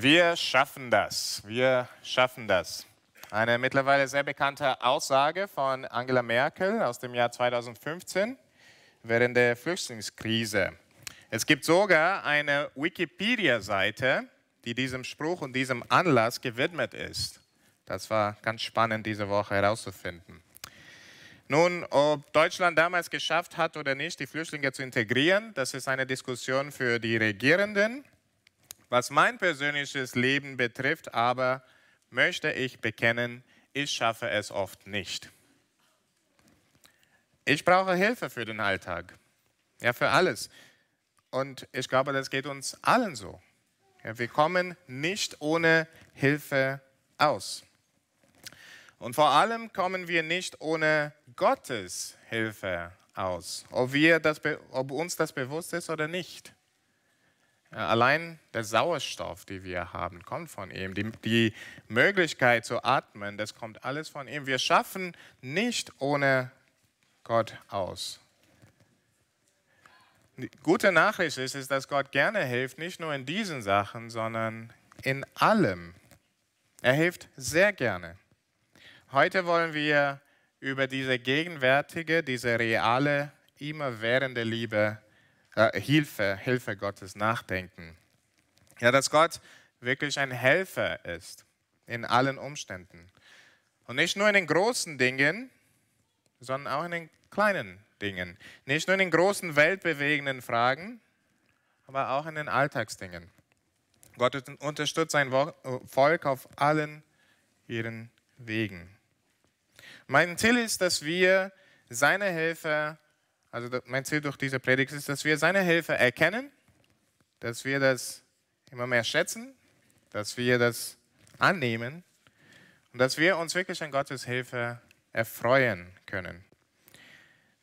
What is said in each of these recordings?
Wir schaffen das. Wir schaffen das. Eine mittlerweile sehr bekannte Aussage von Angela Merkel aus dem Jahr 2015 während der Flüchtlingskrise. Es gibt sogar eine Wikipedia-Seite, die diesem Spruch und diesem Anlass gewidmet ist. Das war ganz spannend diese Woche herauszufinden. Nun, ob Deutschland damals geschafft hat oder nicht, die Flüchtlinge zu integrieren, das ist eine Diskussion für die Regierenden. Was mein persönliches Leben betrifft, aber möchte ich bekennen, ich schaffe es oft nicht. Ich brauche Hilfe für den Alltag, ja für alles. Und ich glaube, das geht uns allen so. Ja, wir kommen nicht ohne Hilfe aus. Und vor allem kommen wir nicht ohne Gottes Hilfe aus, ob, wir das, ob uns das bewusst ist oder nicht. Allein der Sauerstoff, den wir haben, kommt von ihm. Die, die, Möglichkeit zu atmen, das kommt alles von ihm. Wir schaffen nicht ohne Gott aus. Die gute Nachricht ist, ist, dass Gott gerne hilft, nicht nur in diesen Sachen, sondern in allem. Er hilft sehr gerne. Heute wollen wir über diese gegenwärtige, diese reale, immerwährende Liebe äh, Hilfe, Hilfe Gottes nachdenken. Ja, dass Gott wirklich ein Helfer ist in allen Umständen. Und nicht nur in den großen Dingen, sondern auch in den kleinen Dingen. Nicht nur in den großen weltbewegenden Fragen, aber auch in den Alltagsdingen. Gott unterstützt sein Volk auf allen ihren Wegen. Mein Ziel ist, dass wir seine Hilfe also mein Ziel durch diese Predigt ist, dass wir seine Hilfe erkennen, dass wir das immer mehr schätzen, dass wir das annehmen und dass wir uns wirklich an Gottes Hilfe erfreuen können.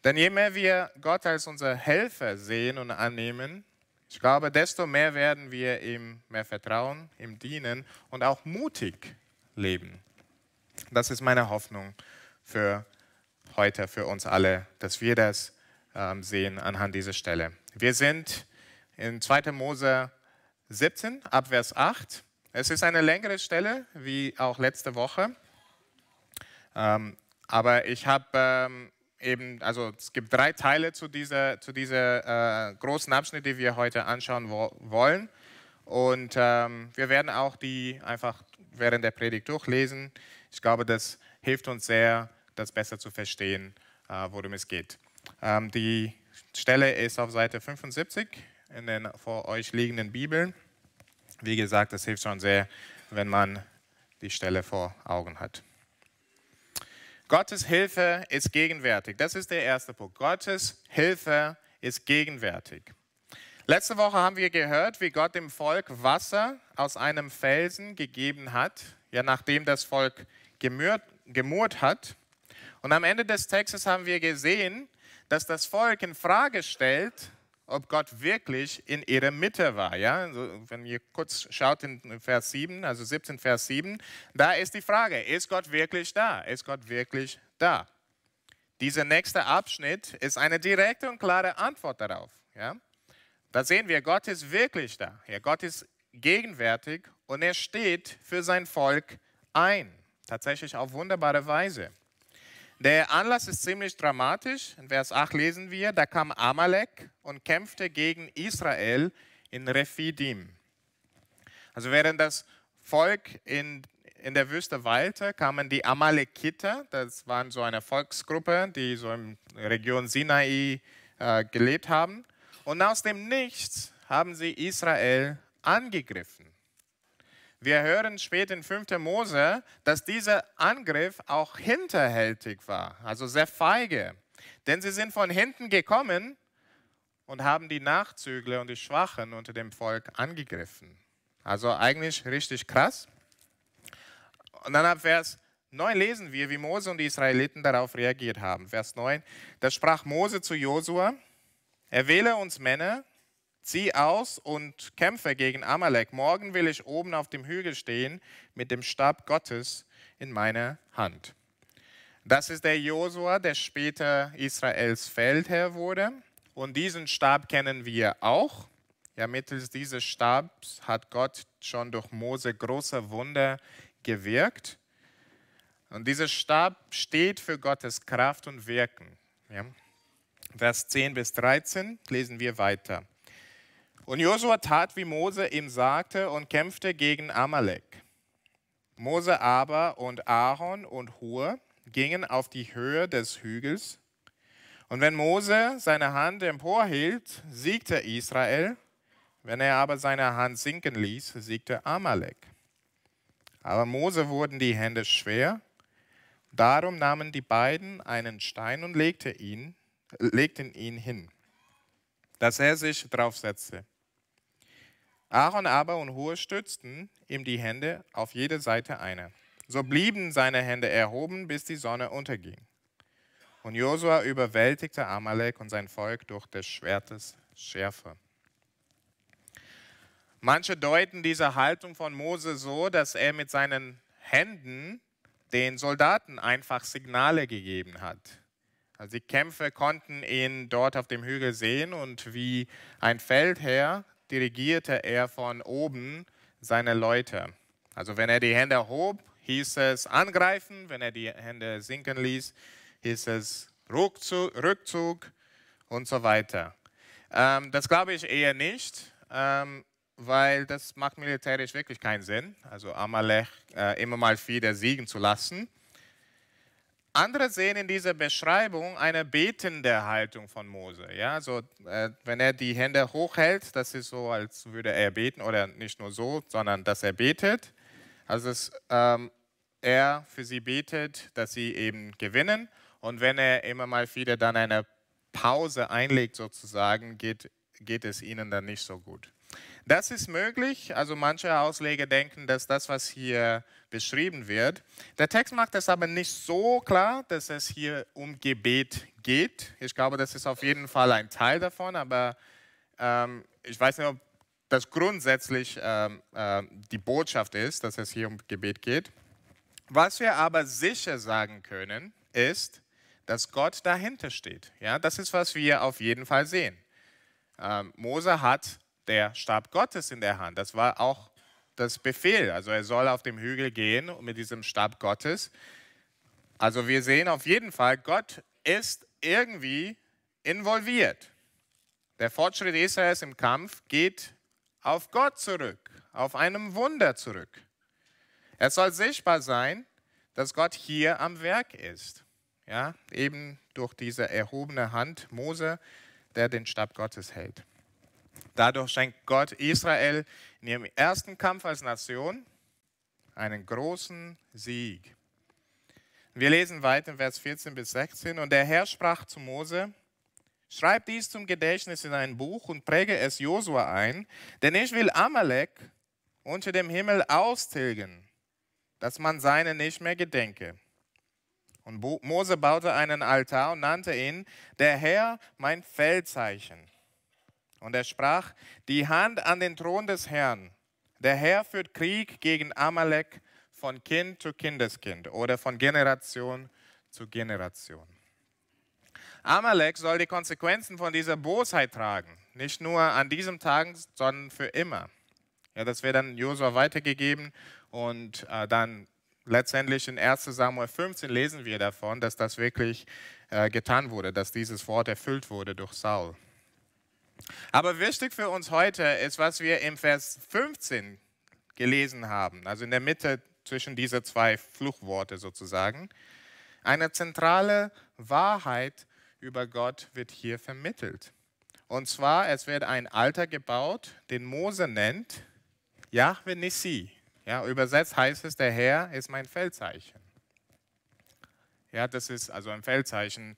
Denn je mehr wir Gott als unser Helfer sehen und annehmen, ich glaube, desto mehr werden wir ihm mehr vertrauen, ihm dienen und auch mutig leben. Das ist meine Hoffnung für heute, für uns alle, dass wir das sehen anhand dieser Stelle. Wir sind in 2. Mose 17, Abvers 8. Es ist eine längere Stelle, wie auch letzte Woche. Ähm, aber ich habe ähm, eben, also es gibt drei Teile zu dieser, zu dieser äh, großen Abschnitt, die wir heute anschauen wo wollen. Und ähm, wir werden auch die einfach während der Predigt durchlesen. Ich glaube, das hilft uns sehr, das besser zu verstehen, äh, worum es geht. Ähm, die Stelle ist auf Seite 75 in den vor euch liegenden Bibeln. Wie gesagt, es hilft schon sehr, wenn man die Stelle vor Augen hat. Gottes Hilfe ist gegenwärtig. Das ist der erste Punkt. Gottes Hilfe ist gegenwärtig. Letzte Woche haben wir gehört, wie Gott dem Volk Wasser aus einem Felsen gegeben hat, ja, nachdem das Volk gemurrt, gemurrt hat. Und am Ende des Textes haben wir gesehen, dass das Volk in Frage stellt, ob Gott wirklich in ihrer Mitte war. Ja? Also, wenn ihr kurz schaut in Vers 7, also 17 Vers 7, da ist die Frage, ist Gott wirklich da? Ist Gott wirklich da? Dieser nächste Abschnitt ist eine direkte und klare Antwort darauf. Ja? Da sehen wir, Gott ist wirklich da. Ja, Gott ist gegenwärtig und er steht für sein Volk ein. Tatsächlich auf wunderbare Weise. Der Anlass ist ziemlich dramatisch. In Vers 8 lesen wir, da kam Amalek und kämpfte gegen Israel in Rephidim. Also während das Volk in, in der Wüste weilte, kamen die Amalekiter, das waren so eine Volksgruppe, die so in der Region Sinai äh, gelebt haben. Und aus dem Nichts haben sie Israel angegriffen. Wir hören später in 5. Mose, dass dieser Angriff auch hinterhältig war, also sehr feige. Denn sie sind von hinten gekommen und haben die Nachzügler und die Schwachen unter dem Volk angegriffen. Also eigentlich richtig krass. Und dann ab Vers 9 lesen wir, wie Mose und die Israeliten darauf reagiert haben. Vers 9, da sprach Mose zu Josua, er wähle uns Männer, Zieh aus und kämpfe gegen Amalek. Morgen will ich oben auf dem Hügel stehen mit dem Stab Gottes in meiner Hand. Das ist der Josua, der später Israels Feldherr wurde. Und diesen Stab kennen wir auch. Ja, mittels dieses Stabs hat Gott schon durch Mose große Wunder gewirkt. Und dieser Stab steht für Gottes Kraft und Wirken. Ja. Vers 10 bis 13 lesen wir weiter. Und Josua tat, wie Mose ihm sagte, und kämpfte gegen Amalek. Mose aber und Aaron und Hur gingen auf die Höhe des Hügels. Und wenn Mose seine Hand emporhielt, siegte Israel. Wenn er aber seine Hand sinken ließ, siegte Amalek. Aber Mose wurden die Hände schwer. Darum nahmen die beiden einen Stein und legte ihn, legten ihn hin, dass er sich draufsetzte. Aaron aber und Hur stützten ihm die Hände auf jede Seite eine. So blieben seine Hände erhoben, bis die Sonne unterging. Und Josua überwältigte Amalek und sein Volk durch des Schwertes Schärfe. Manche deuten diese Haltung von Mose so, dass er mit seinen Händen den Soldaten einfach Signale gegeben hat. Also die Kämpfer konnten ihn dort auf dem Hügel sehen und wie ein Feldherr dirigierte er von oben seine Leute. Also wenn er die Hände hob, hieß es angreifen, wenn er die Hände sinken ließ, hieß es Rückzug, Rückzug und so weiter. Ähm, das glaube ich eher nicht, ähm, weil das macht militärisch wirklich keinen Sinn, also Amalek äh, immer mal wieder siegen zu lassen. Andere sehen in dieser Beschreibung eine betende Haltung von Mose. Ja, so, äh, wenn er die Hände hochhält, das ist so, als würde er beten, oder nicht nur so, sondern dass er betet. Also es, ähm, er für sie betet, dass sie eben gewinnen. Und wenn er immer mal wieder dann eine Pause einlegt, sozusagen, geht, geht es ihnen dann nicht so gut. Das ist möglich. Also manche Ausleger denken, dass das, was hier beschrieben wird, der Text macht es aber nicht so klar, dass es hier um Gebet geht. Ich glaube, das ist auf jeden Fall ein Teil davon, aber ähm, ich weiß nicht, ob das grundsätzlich ähm, äh, die Botschaft ist, dass es hier um Gebet geht. Was wir aber sicher sagen können, ist, dass Gott dahinter steht. Ja, das ist, was wir auf jeden Fall sehen. Ähm, Mose hat der Stab Gottes in der Hand. Das war auch das Befehl. Also er soll auf dem Hügel gehen mit diesem Stab Gottes. Also wir sehen auf jeden Fall, Gott ist irgendwie involviert. Der Fortschritt Israels im Kampf geht auf Gott zurück, auf einem Wunder zurück. Es soll sichtbar sein, dass Gott hier am Werk ist. Ja, eben durch diese erhobene Hand Mose, der den Stab Gottes hält. Dadurch schenkt Gott Israel in ihrem ersten Kampf als Nation einen großen Sieg. Wir lesen weiter in Vers 14 bis 16. Und der Herr sprach zu Mose, Schreib dies zum Gedächtnis in ein Buch und präge es Josua ein, denn ich will Amalek unter dem Himmel austilgen, dass man seine nicht mehr gedenke. Und Mose baute einen Altar und nannte ihn, der Herr mein Feldzeichen. Und er sprach, die Hand an den Thron des Herrn. Der Herr führt Krieg gegen Amalek von Kind zu Kindeskind oder von Generation zu Generation. Amalek soll die Konsequenzen von dieser Bosheit tragen, nicht nur an diesem Tag, sondern für immer. Ja, das wird dann Josua weitergegeben und äh, dann letztendlich in 1 Samuel 15 lesen wir davon, dass das wirklich äh, getan wurde, dass dieses Wort erfüllt wurde durch Saul. Aber wichtig für uns heute ist, was wir im Vers 15 gelesen haben, also in der Mitte zwischen diese zwei Fluchworte sozusagen. Eine zentrale Wahrheit über Gott wird hier vermittelt. Und zwar, es wird ein Alter gebaut, den Mose nennt Yahweh Nissi. Ja, übersetzt heißt es, der Herr ist mein Feldzeichen. Ja, das ist also ein Feldzeichen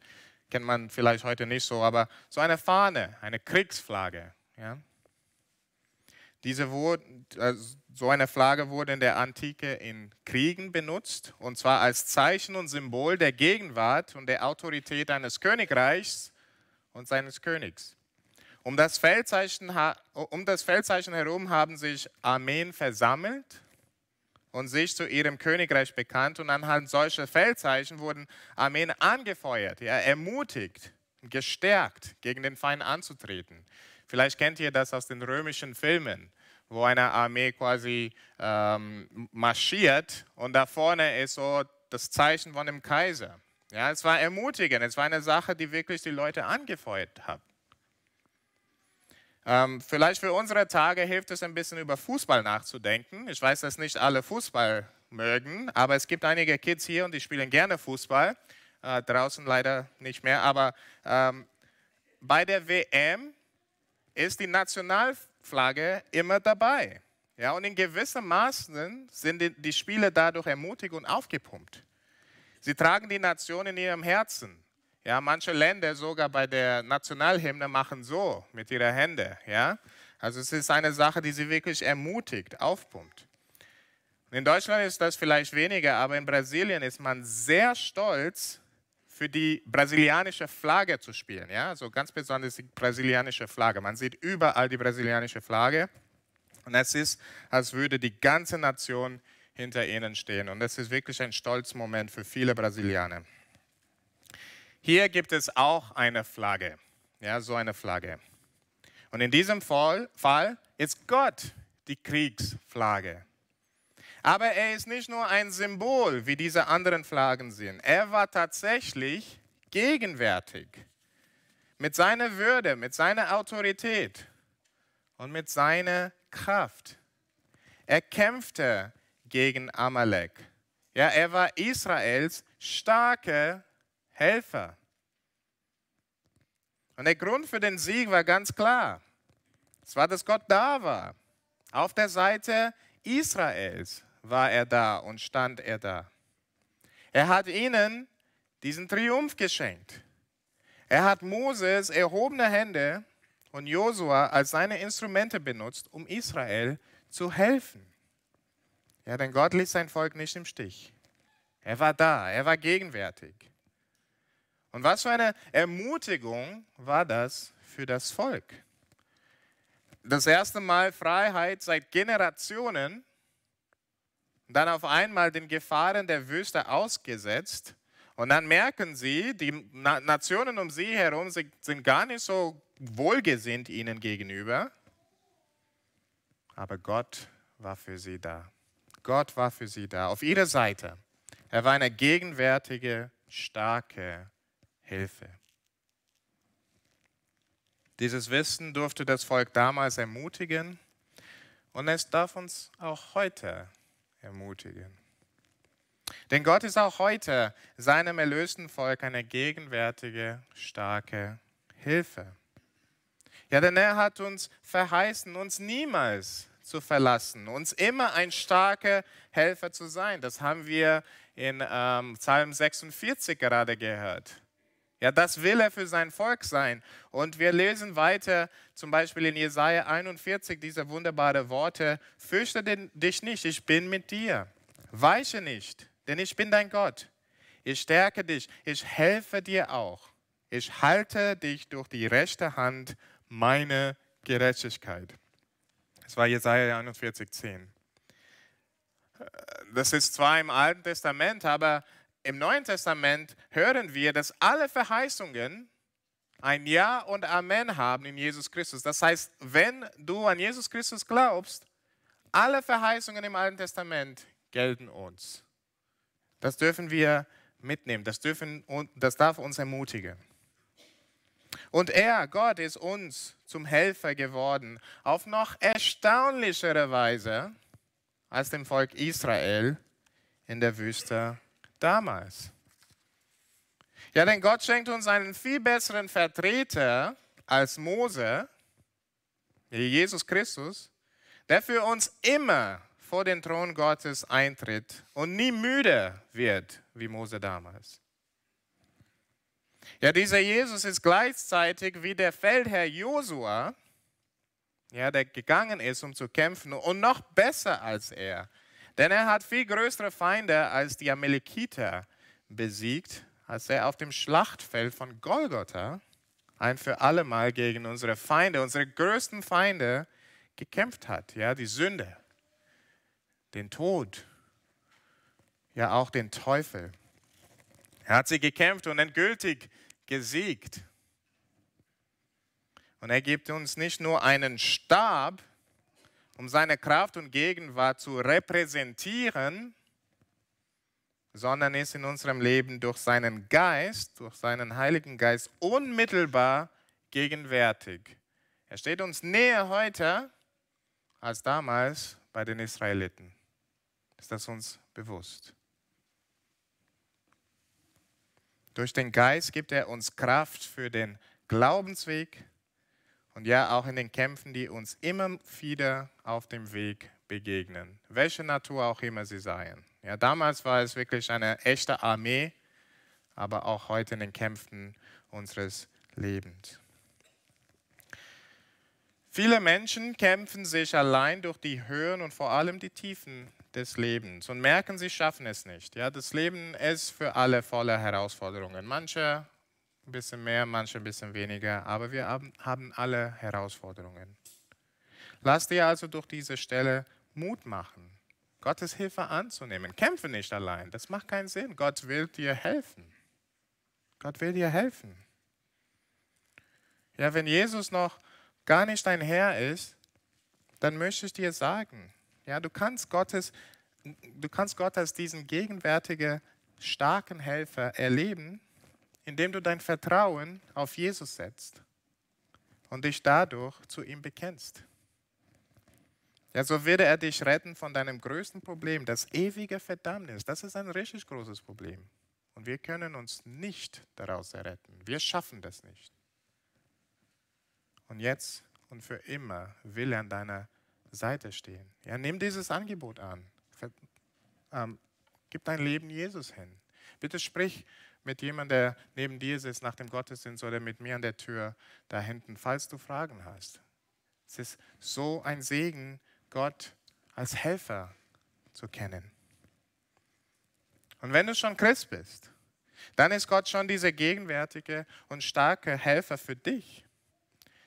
kennt man vielleicht heute nicht so, aber so eine Fahne, eine Kriegsflagge. Ja? Diese wurde, also so eine Flagge wurde in der Antike in Kriegen benutzt, und zwar als Zeichen und Symbol der Gegenwart und der Autorität eines Königreichs und seines Königs. Um das, Feldzeichen, um das Feldzeichen herum haben sich Armeen versammelt und sich zu ihrem Königreich bekannt. Und anhand solcher Feldzeichen wurden Armeen angefeuert, ja, ermutigt, gestärkt, gegen den Feind anzutreten. Vielleicht kennt ihr das aus den römischen Filmen, wo eine Armee quasi ähm, marschiert und da vorne ist so das Zeichen von dem Kaiser. Ja, es war ermutigend, es war eine Sache, die wirklich die Leute angefeuert hat. Ähm, vielleicht für unsere Tage hilft es ein bisschen über Fußball nachzudenken. Ich weiß, dass nicht alle Fußball mögen, aber es gibt einige Kids hier und die spielen gerne Fußball. Äh, draußen leider nicht mehr, aber ähm, bei der WM ist die Nationalflagge immer dabei. Ja, und in gewissem Maßen sind die Spiele dadurch ermutigt und aufgepumpt. Sie tragen die Nation in ihrem Herzen. Ja, manche Länder sogar bei der Nationalhymne machen so mit ihren Händen. Ja? Also es ist eine Sache, die sie wirklich ermutigt, aufpumpt. In Deutschland ist das vielleicht weniger, aber in Brasilien ist man sehr stolz, für die brasilianische Flagge zu spielen. Ja? Also ganz besonders die brasilianische Flagge. Man sieht überall die brasilianische Flagge. Und es ist, als würde die ganze Nation hinter ihnen stehen. Und das ist wirklich ein Stolzmoment für viele Brasilianer. Hier gibt es auch eine Flagge, ja, so eine Flagge. Und in diesem Fall, Fall ist Gott die Kriegsflagge. Aber er ist nicht nur ein Symbol, wie diese anderen Flaggen sind. Er war tatsächlich gegenwärtig. Mit seiner Würde, mit seiner Autorität und mit seiner Kraft. Er kämpfte gegen Amalek. Ja, er war Israels starker Helfer. Und der Grund für den Sieg war ganz klar. Es war, dass Gott da war. Auf der Seite Israels war er da und stand er da. Er hat ihnen diesen Triumph geschenkt. Er hat Moses erhobene Hände und Josua als seine Instrumente benutzt, um Israel zu helfen. Ja, denn Gott ließ sein Volk nicht im Stich. Er war da, er war gegenwärtig. Und was für eine Ermutigung war das für das Volk? Das erste Mal Freiheit seit Generationen, dann auf einmal den Gefahren der Wüste ausgesetzt. Und dann merken sie, die Nationen um sie herum sind gar nicht so wohlgesinnt ihnen gegenüber. Aber Gott war für sie da. Gott war für sie da, auf ihrer Seite. Er war eine gegenwärtige, starke Hilfe. Dieses Wissen durfte das Volk damals ermutigen und es darf uns auch heute ermutigen. Denn Gott ist auch heute seinem erlösten Volk eine gegenwärtige, starke Hilfe. Ja, denn er hat uns verheißen, uns niemals zu verlassen, uns immer ein starker Helfer zu sein. Das haben wir in ähm, Psalm 46 gerade gehört. Ja, das will er für sein Volk sein. Und wir lesen weiter, zum Beispiel in Jesaja 41, diese wunderbaren Worte: Fürchte dich nicht, ich bin mit dir. Weiche nicht, denn ich bin dein Gott. Ich stärke dich, ich helfe dir auch. Ich halte dich durch die rechte Hand meine Gerechtigkeit. Das war Jesaja 41, 10. Das ist zwar im Alten Testament, aber im Neuen Testament hören wir, dass alle Verheißungen ein Ja und Amen haben in Jesus Christus. Das heißt, wenn du an Jesus Christus glaubst, alle Verheißungen im Alten Testament gelten uns. Das dürfen wir mitnehmen, das, dürfen, das darf uns ermutigen. Und er, Gott, ist uns zum Helfer geworden, auf noch erstaunlichere Weise als dem Volk Israel in der Wüste damals. Ja, denn Gott schenkt uns einen viel besseren Vertreter als Mose, Jesus Christus, der für uns immer vor den Thron Gottes eintritt und nie müde wird wie Mose damals. Ja, dieser Jesus ist gleichzeitig wie der Feldherr Josua, ja, der gegangen ist, um zu kämpfen und noch besser als er. Denn er hat viel größere Feinde als die Amalekiter besiegt, als er auf dem Schlachtfeld von Golgotha ein für alle Mal gegen unsere Feinde, unsere größten Feinde gekämpft hat. Ja, die Sünde, den Tod, ja auch den Teufel. Er hat sie gekämpft und endgültig gesiegt. Und er gibt uns nicht nur einen Stab, um seine Kraft und Gegenwart zu repräsentieren, sondern ist in unserem Leben durch seinen Geist, durch seinen Heiligen Geist unmittelbar gegenwärtig. Er steht uns näher heute als damals bei den Israeliten. Ist das uns bewusst? Durch den Geist gibt er uns Kraft für den Glaubensweg und ja auch in den Kämpfen, die uns immer wieder auf dem Weg begegnen, welche Natur auch immer sie seien. Ja, damals war es wirklich eine echte Armee, aber auch heute in den Kämpfen unseres Lebens. Viele Menschen kämpfen sich allein durch die Höhen und vor allem die Tiefen des Lebens und merken, sie schaffen es nicht. Ja, das Leben ist für alle voller Herausforderungen. Manche ein bisschen mehr, manche ein bisschen weniger, aber wir haben alle Herausforderungen. Lass dir also durch diese Stelle Mut machen, Gottes Hilfe anzunehmen. Kämpfe nicht allein, das macht keinen Sinn. Gott will dir helfen. Gott will dir helfen. Ja, wenn Jesus noch gar nicht dein Herr ist, dann möchte ich dir sagen, ja, du kannst Gottes, du kannst Gott als diesen gegenwärtigen, starken Helfer erleben, indem du dein Vertrauen auf Jesus setzt und dich dadurch zu ihm bekennst. Ja, so würde er dich retten von deinem größten Problem, das ewige Verdammnis. Das ist ein richtig großes Problem. Und wir können uns nicht daraus erretten. Wir schaffen das nicht. Und jetzt und für immer will er an deiner Seite stehen. Ja, nimm dieses Angebot an. Ähm, gib dein Leben Jesus hin. Bitte sprich mit jemandem, der neben dir sitzt nach dem Gottesdienst oder mit mir an der Tür da hinten, falls du Fragen hast. Es ist so ein Segen, Gott als Helfer zu kennen. Und wenn du schon Christ bist, dann ist Gott schon dieser gegenwärtige und starke Helfer für dich.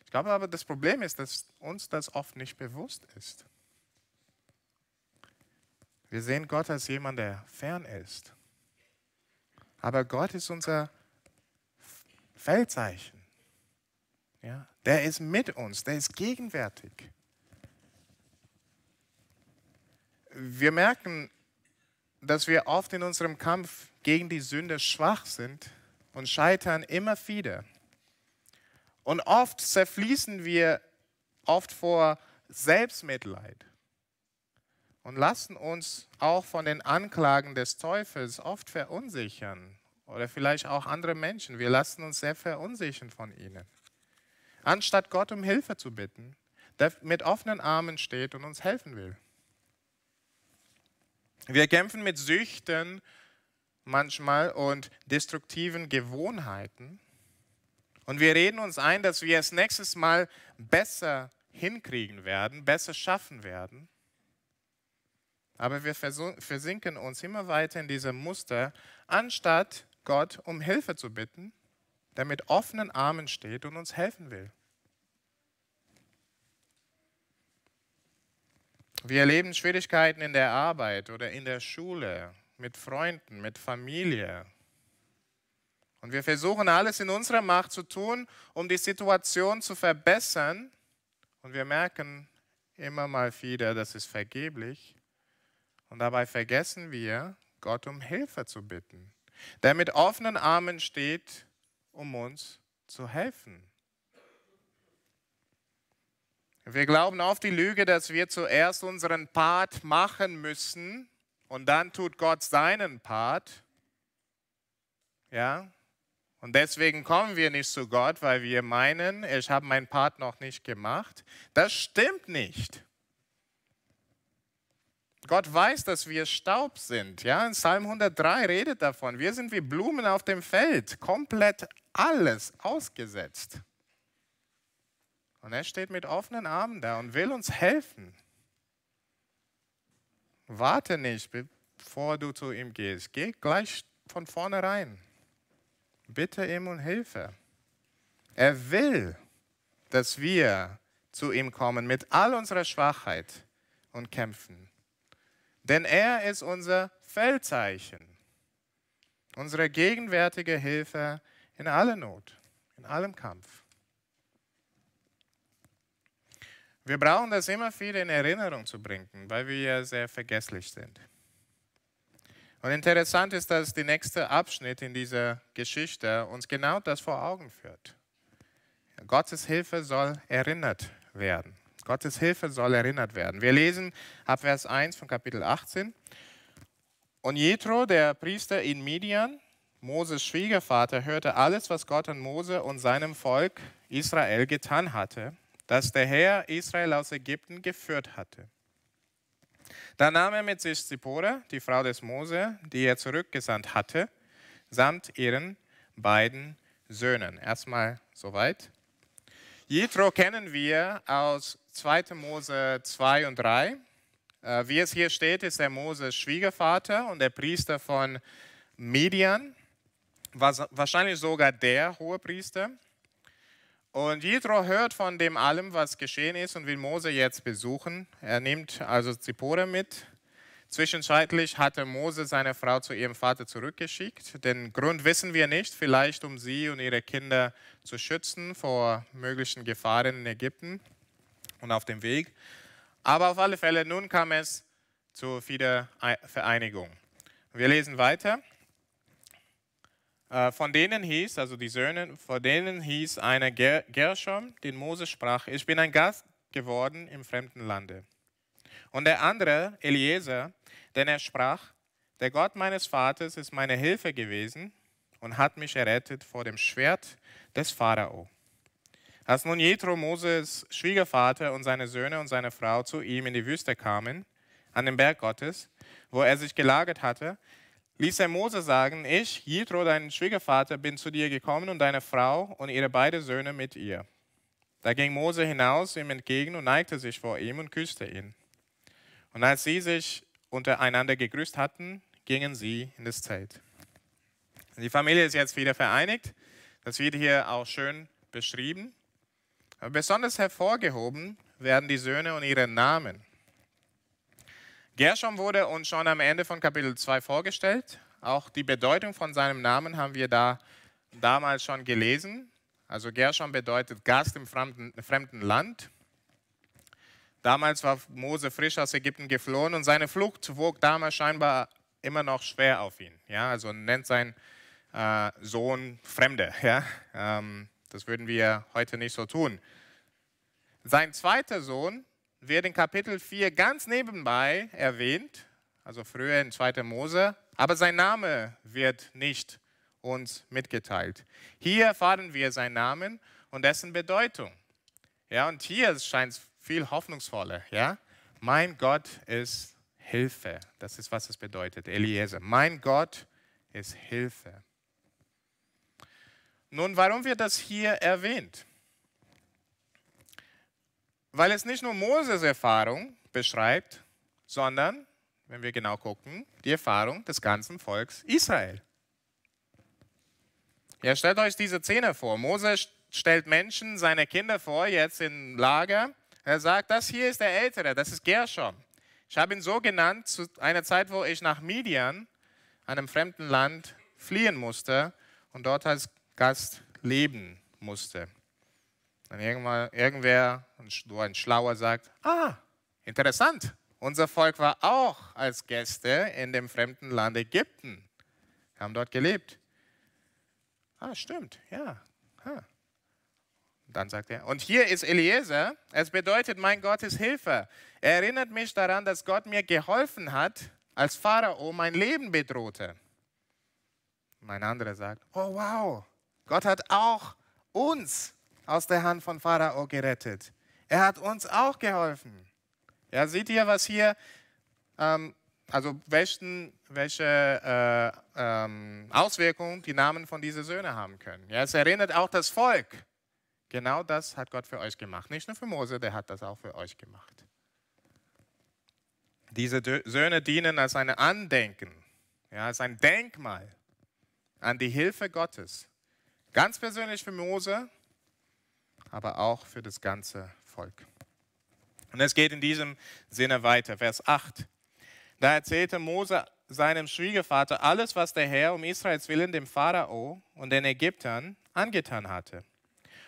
Ich glaube aber, das Problem ist, dass uns das oft nicht bewusst ist. Wir sehen Gott als jemand, der fern ist. Aber Gott ist unser Feldzeichen. Ja, der ist mit uns, der ist gegenwärtig. Wir merken, dass wir oft in unserem Kampf gegen die Sünde schwach sind und scheitern immer wieder. Und oft zerfließen wir oft vor Selbstmitleid und lassen uns auch von den Anklagen des Teufels oft verunsichern oder vielleicht auch andere Menschen. Wir lassen uns sehr verunsichern von ihnen. Anstatt Gott um Hilfe zu bitten, der mit offenen Armen steht und uns helfen will. Wir kämpfen mit Süchten manchmal und destruktiven Gewohnheiten und wir reden uns ein, dass wir es nächstes Mal besser hinkriegen werden, besser schaffen werden. Aber wir versinken uns immer weiter in diesem Muster, anstatt Gott um Hilfe zu bitten, der mit offenen Armen steht und uns helfen will. Wir erleben Schwierigkeiten in der Arbeit oder in der Schule, mit Freunden, mit Familie, und wir versuchen alles in unserer Macht zu tun, um die Situation zu verbessern. Und wir merken immer mal wieder, das ist vergeblich. Und dabei vergessen wir, Gott um Hilfe zu bitten, der mit offenen Armen steht, um uns zu helfen. Wir glauben auf die Lüge, dass wir zuerst unseren Part machen müssen und dann tut Gott seinen Part. Ja, und deswegen kommen wir nicht zu Gott, weil wir meinen, ich habe meinen Part noch nicht gemacht. Das stimmt nicht. Gott weiß, dass wir Staub sind. Ja, in Psalm 103 redet davon. Wir sind wie Blumen auf dem Feld, komplett alles ausgesetzt. Und er steht mit offenen Armen da und will uns helfen. Warte nicht, bevor du zu ihm gehst. Geh gleich von vornherein. Bitte ihm um Hilfe. Er will, dass wir zu ihm kommen mit all unserer Schwachheit und kämpfen. Denn er ist unser Feldzeichen, unsere gegenwärtige Hilfe in aller Not, in allem Kampf. wir brauchen das immer wieder in Erinnerung zu bringen, weil wir sehr vergesslich sind. Und interessant ist, dass der nächste Abschnitt in dieser Geschichte uns genau das vor Augen führt. Gottes Hilfe soll erinnert werden. Gottes Hilfe soll erinnert werden. Wir lesen ab Vers 1 von Kapitel 18. Und Jethro, der Priester in Midian, Moses Schwiegervater, hörte alles, was Gott an Mose und seinem Volk Israel getan hatte, dass der Herr Israel aus Ägypten geführt hatte. Da nahm er mit sich Zippora, die Frau des Mose, die er zurückgesandt hatte, samt ihren beiden Söhnen. Erstmal soweit. Jethro kennen wir aus 2. Mose 2 und 3. Äh, wie es hier steht, ist der Moses Schwiegervater und der Priester von Midian, wahrscheinlich sogar der hohe Priester. Und Jethro hört von dem allem, was geschehen ist und will Mose jetzt besuchen. Er nimmt also Zippora mit. Zwischenzeitlich hatte Mose seine Frau zu ihrem Vater zurückgeschickt. Den Grund wissen wir nicht, vielleicht um sie und ihre Kinder zu schützen vor möglichen Gefahren in Ägypten und auf dem Weg. Aber auf alle Fälle, nun kam es zur Wiedervereinigung. Wir lesen weiter. Äh, von denen hieß, also die Söhne, von denen hieß einer Gershom, den Moses sprach, ich bin ein Gast geworden im fremden Lande. Und der andere, Eliezer, denn er sprach, der Gott meines Vaters ist meine Hilfe gewesen und hat mich errettet vor dem Schwert des Pharao. Als nun Jethro, Moses Schwiegervater und seine Söhne und seine Frau zu ihm in die Wüste kamen, an den Berg Gottes, wo er sich gelagert hatte, ließ er Mose sagen, ich, Jethro, dein Schwiegervater, bin zu dir gekommen und deine Frau und ihre beiden Söhne mit ihr. Da ging Mose hinaus ihm entgegen und neigte sich vor ihm und küsste ihn. Und als sie sich untereinander gegrüßt hatten, gingen sie in das Zelt. Die Familie ist jetzt wieder vereinigt. Das wird hier auch schön beschrieben. Besonders hervorgehoben werden die Söhne und ihre Namen. Gershom wurde uns schon am Ende von Kapitel 2 vorgestellt. Auch die Bedeutung von seinem Namen haben wir da damals schon gelesen. Also Gershom bedeutet Gast im fremden, fremden Land. Damals war Mose frisch aus Ägypten geflohen und seine Flucht wog damals scheinbar immer noch schwer auf ihn. Ja, also nennt sein äh, Sohn Fremde. Ja? Ähm, das würden wir heute nicht so tun. Sein zweiter Sohn wird in Kapitel 4 ganz nebenbei erwähnt, also früher in 2. Mose, aber sein Name wird nicht uns mitgeteilt. Hier erfahren wir seinen Namen und dessen Bedeutung. Ja, und hier scheint es viel hoffnungsvoller. Ja? Mein Gott ist Hilfe. Das ist, was es bedeutet. Eliezer. Mein Gott ist Hilfe. Nun, warum wird das hier erwähnt? Weil es nicht nur Moses Erfahrung beschreibt, sondern, wenn wir genau gucken, die Erfahrung des ganzen Volks Israel. Ja, stellt euch diese Szene vor. Moses stellt Menschen, seine Kinder vor, jetzt im Lager. Er sagt, das hier ist der Ältere, das ist Gershom. Ich habe ihn so genannt zu einer Zeit, wo ich nach Midian, einem fremden Land, fliehen musste und dort als Gast leben musste. Dann irgendwann, irgendwer, nur ein Schlauer sagt, ah, interessant, unser Volk war auch als Gäste in dem fremden Land Ägypten, haben dort gelebt. Ah, stimmt, ja. Ah. Dann sagt er, und hier ist Eliezer, es bedeutet, mein Gott ist Hilfe. Er erinnert mich daran, dass Gott mir geholfen hat, als Pharao mein Leben bedrohte. Mein anderer sagt, oh wow, Gott hat auch uns aus der Hand von Pharao gerettet. Er hat uns auch geholfen. Ja, seht ihr, was hier, ähm, also welchen, welche äh, ähm, Auswirkungen die Namen von diesen Söhnen haben können. Ja, es erinnert auch das Volk. Genau das hat Gott für euch gemacht. Nicht nur für Mose, der hat das auch für euch gemacht. Diese Söhne dienen als ein Andenken, ja, als ein Denkmal an die Hilfe Gottes. Ganz persönlich für Mose, aber auch für das ganze Volk. Und es geht in diesem Sinne weiter. Vers 8. Da erzählte Mose seinem Schwiegervater alles, was der Herr um Israels Willen dem Pharao und den Ägyptern angetan hatte.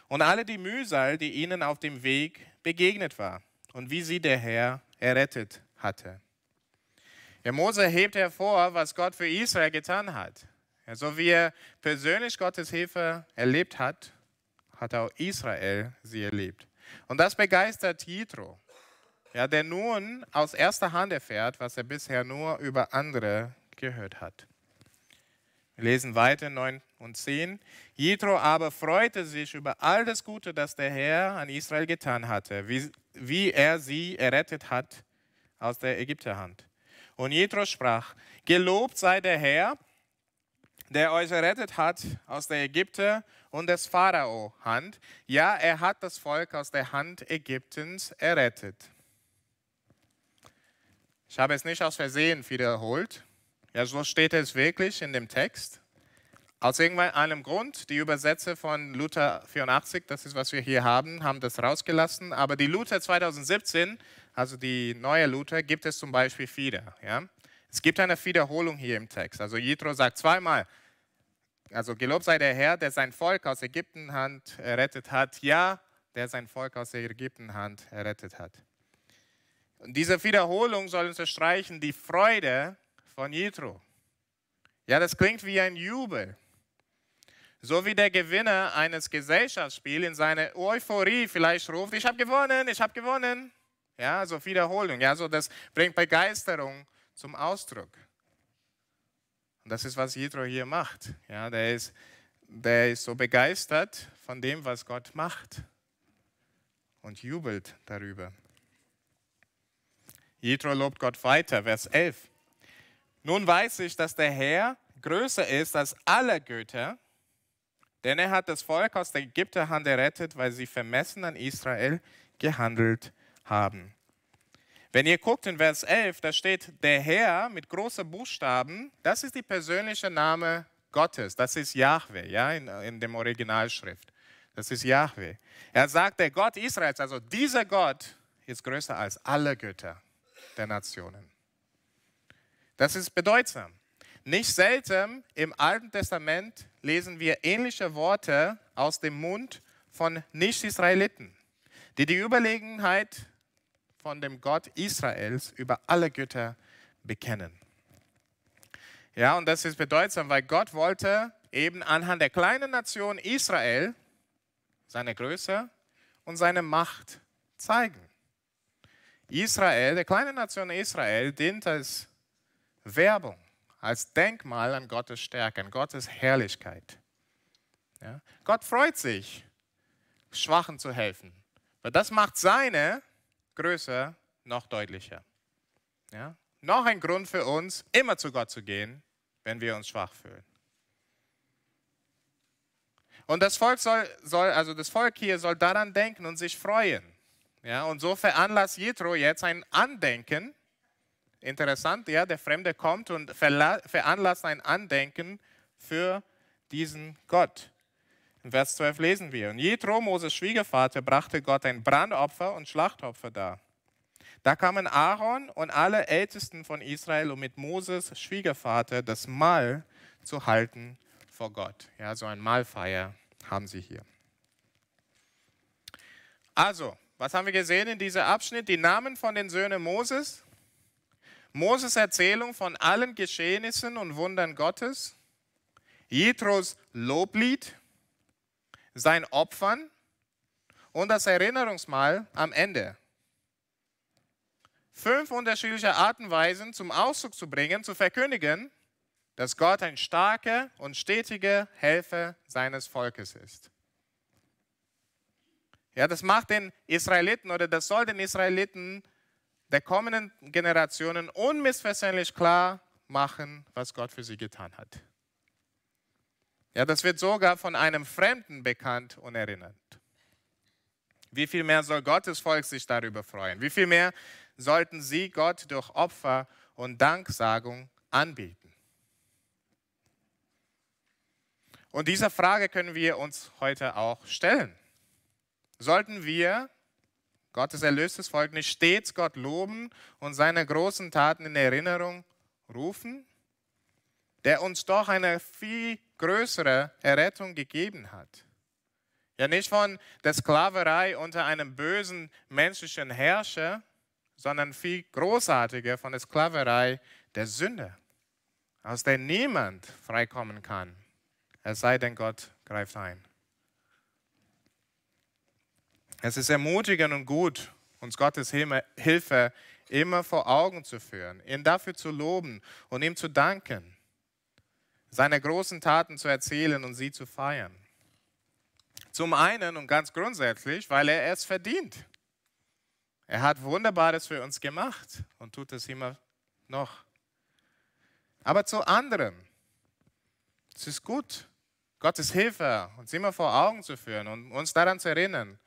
Und alle die Mühsal, die ihnen auf dem Weg begegnet war. und wie sie der Herr errettet hatte. Ja, Mose hebt hervor, was Gott für Israel getan hat. So wie er persönlich Gottes Hilfe erlebt hat, hat auch Israel sie erlebt. Und das begeistert Jethro, ja, der nun aus erster Hand erfährt, was er bisher nur über andere gehört hat. Wir lesen weiter 9 und 10. Jethro aber freute sich über all das Gute, das der Herr an Israel getan hatte, wie, wie er sie errettet hat aus der Ägypterhand. Und Jethro sprach: Gelobt sei der Herr, der euch errettet hat aus der Ägypter und des Pharao Hand. Ja, er hat das Volk aus der Hand Ägyptens errettet. Ich habe es nicht aus Versehen wiederholt. Ja, so steht es wirklich in dem Text. Aus irgendeinem Grund, die Übersetzer von Luther 84, das ist, was wir hier haben, haben das rausgelassen. Aber die Luther 2017, also die neue Luther, gibt es zum Beispiel wieder. Ja? Es gibt eine Wiederholung hier im Text. Also Jethro sagt zweimal, also gelobt sei der Herr, der sein Volk aus Ägyptenhand errettet hat. Ja, der sein Volk aus Ägyptenhand errettet hat. Und diese Wiederholung soll unterstreichen die Freude von Jethro. Ja, das klingt wie ein Jubel. So wie der Gewinner eines Gesellschaftsspiels in seiner Euphorie vielleicht ruft, ich habe gewonnen, ich habe gewonnen. Ja, so Wiederholung. Ja, so das bringt Begeisterung zum Ausdruck. Und das ist, was Jethro hier macht. Ja, der ist, der ist so begeistert von dem, was Gott macht und jubelt darüber. Jethro lobt Gott weiter, Vers 11. Nun weiß ich, dass der Herr größer ist als alle Götter, denn er hat das Volk aus der Ägypterhand errettet, weil sie vermessen an Israel gehandelt haben. Wenn ihr guckt in Vers 11, da steht der Herr mit großen Buchstaben, das ist der persönliche Name Gottes, das ist Yahweh, ja, in, in dem Originalschrift. Das ist Yahweh. Er sagt, der Gott Israels, also dieser Gott, ist größer als alle Götter der Nationen. Das ist bedeutsam. Nicht selten im Alten Testament lesen wir ähnliche Worte aus dem Mund von Nicht-Israeliten, die die Überlegenheit von dem Gott Israels über alle Götter bekennen. Ja, und das ist bedeutsam, weil Gott wollte eben anhand der kleinen Nation Israel seine Größe und seine Macht zeigen. Israel, der kleine Nation Israel, dient als Werbung, als Denkmal an Gottes Stärke, an Gottes Herrlichkeit. Ja? Gott freut sich, Schwachen zu helfen, weil das macht seine Größe noch deutlicher. Ja? Noch ein Grund für uns, immer zu Gott zu gehen, wenn wir uns schwach fühlen. Und das Volk soll, soll, also das Volk hier soll daran denken und sich freuen. Ja, und so veranlasst Jethro jetzt ein Andenken. Interessant, ja, der Fremde kommt und veranlasst ein Andenken für diesen Gott. In Vers 12 lesen wir, und Jethro, Moses Schwiegervater, brachte Gott ein Brandopfer und Schlachtopfer dar. Da kamen Aaron und alle Ältesten von Israel, um mit Moses Schwiegervater das Mahl zu halten vor Gott. Ja, so ein Mahlfeier haben sie hier. Also, was haben wir gesehen in diesem Abschnitt? Die Namen von den Söhnen Moses, Moses Erzählung von allen Geschehnissen und Wundern Gottes, Jethros Loblied, sein Opfern und das Erinnerungsmal am Ende. Fünf unterschiedliche Arten Weisen zum Ausdruck zu bringen, zu verkündigen, dass Gott ein starker und stetiger Helfer seines Volkes ist. Ja, das macht den Israeliten oder das soll den Israeliten der kommenden Generationen unmissverständlich klar machen, was Gott für sie getan hat. Ja, das wird sogar von einem Fremden bekannt und erinnert. Wie viel mehr soll Gottes Volk sich darüber freuen? Wie viel mehr sollten sie Gott durch Opfer und Danksagung anbieten? Und diese Frage können wir uns heute auch stellen sollten wir Gottes erlöstes Volk nicht stets Gott loben und seine großen Taten in Erinnerung rufen, der uns doch eine viel größere Errettung gegeben hat. Ja, nicht von der Sklaverei unter einem bösen menschlichen Herrscher, sondern viel großartiger von der Sklaverei der Sünde, aus der niemand freikommen kann, es sei denn, Gott greift ein. Es ist ermutigend und gut, uns Gottes Hilfe immer vor Augen zu führen, ihn dafür zu loben und ihm zu danken, seine großen Taten zu erzählen und sie zu feiern. Zum einen und ganz grundsätzlich, weil er es verdient. Er hat Wunderbares für uns gemacht und tut es immer noch. Aber zu anderem, es ist gut, Gottes Hilfe uns immer vor Augen zu führen und uns daran zu erinnern,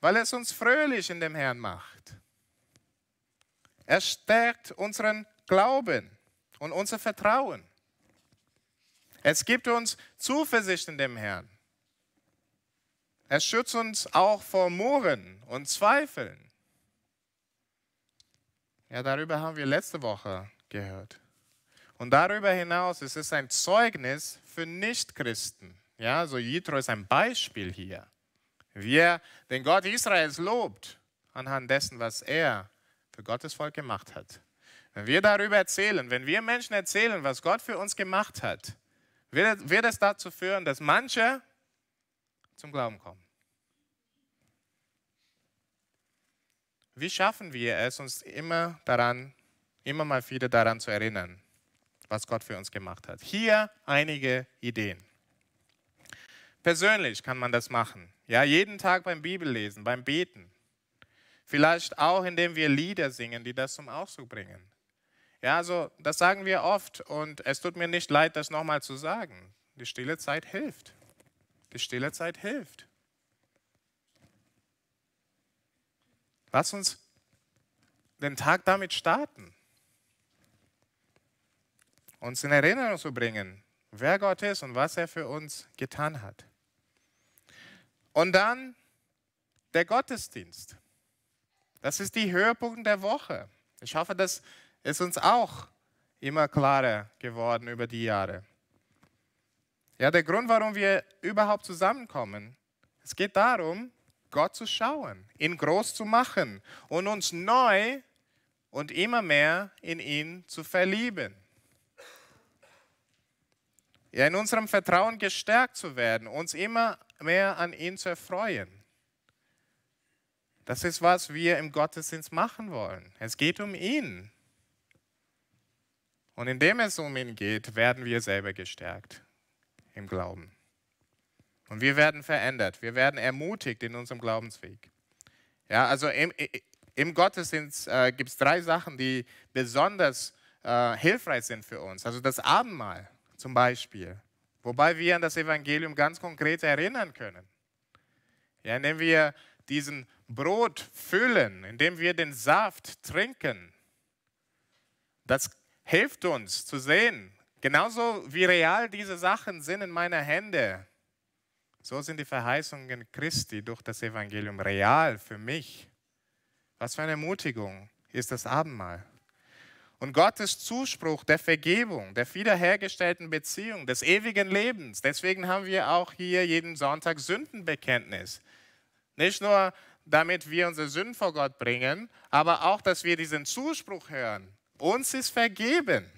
weil es uns fröhlich in dem Herrn macht. Er stärkt unseren Glauben und unser Vertrauen. Es gibt uns Zuversicht in dem Herrn. Er schützt uns auch vor Murren und Zweifeln. Ja, darüber haben wir letzte Woche gehört. Und darüber hinaus ist es ein Zeugnis für Nichtchristen. Ja, so Jitro ist ein Beispiel hier. Wie er den Gott Israels lobt, anhand dessen, was er für Gottes Volk gemacht hat. Wenn wir darüber erzählen, wenn wir Menschen erzählen, was Gott für uns gemacht hat, wird, es dazu führen, dass manche zum Glauben kommen. Wie schaffen wir es, uns immer daran, immer mal wieder daran zu erinnern, was Gott für uns gemacht hat? Hier einige Ideen. Persönlich kann man das machen. Ja, jeden Tag beim Bibellesen, beim Beten. Vielleicht auch, indem wir Lieder singen, die das zum Ausdruck bringen. Ja, also das sagen wir oft und es tut mir nicht leid, das nochmal zu sagen. Die stille Zeit hilft. Die stille Zeit hilft. Lass uns den Tag damit starten. Uns in Erinnerung zu bringen, wer Gott ist und was er für uns getan hat. Und dann der Gottesdienst. Das ist die Höhepunkt der Woche. Ich hoffe, das ist uns auch immer klarer geworden über die Jahre. Ja, der Grund, warum wir überhaupt zusammenkommen, es geht darum, Gott zu schauen, ihn groß zu machen und uns neu und immer mehr in ihn zu verlieben. Ja, in unserem Vertrauen gestärkt zu werden, uns immer mehr an ihn zu erfreuen. Das ist, was wir im Gottesdienst machen wollen. Es geht um ihn. Und indem es um ihn geht, werden wir selber gestärkt im Glauben. Und wir werden verändert. Wir werden ermutigt in unserem Glaubensweg. Ja, also im, im Gottesdienst äh, gibt es drei Sachen, die besonders äh, hilfreich sind für uns. Also das Abendmahl zum Beispiel, wobei wir an das Evangelium ganz konkret erinnern können. Ja, indem wir diesen Brot füllen, indem wir den Saft trinken. Das hilft uns zu sehen, genauso wie real diese Sachen sind in meiner Hände, so sind die Verheißungen Christi durch das Evangelium real für mich. Was für eine Ermutigung ist das Abendmahl. Und Gottes Zuspruch der Vergebung, der wiederhergestellten Beziehung, des ewigen Lebens. Deswegen haben wir auch hier jeden Sonntag Sündenbekenntnis. Nicht nur, damit wir unsere Sünden vor Gott bringen, aber auch, dass wir diesen Zuspruch hören. Uns ist vergeben.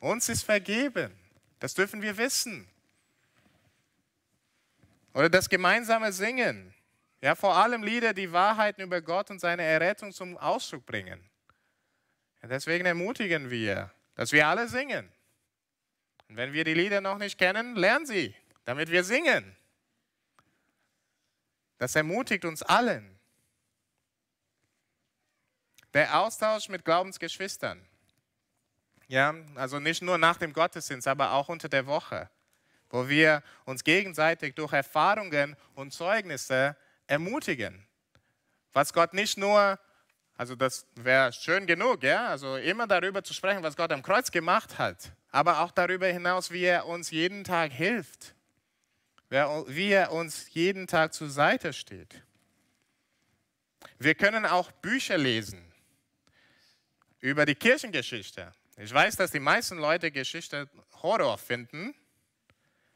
Uns ist vergeben. Das dürfen wir wissen. Oder das gemeinsame Singen. Ja, vor allem Lieder, die Wahrheiten über Gott und seine Errettung zum Ausdruck bringen. Ja, deswegen ermutigen wir, dass wir alle singen. Und wenn wir die Lieder noch nicht kennen, lernen sie, damit wir singen. Das ermutigt uns allen. Der Austausch mit Glaubensgeschwistern. Ja, also nicht nur nach dem Gottesdienst, aber auch unter der Woche wo wir uns gegenseitig durch Erfahrungen und Zeugnisse ermutigen. Was Gott nicht nur, also das wäre schön genug, ja, also immer darüber zu sprechen, was Gott am Kreuz gemacht hat, aber auch darüber hinaus, wie er uns jeden Tag hilft, wie er uns jeden Tag zur Seite steht. Wir können auch Bücher lesen über die Kirchengeschichte. Ich weiß, dass die meisten Leute Geschichte Horror finden,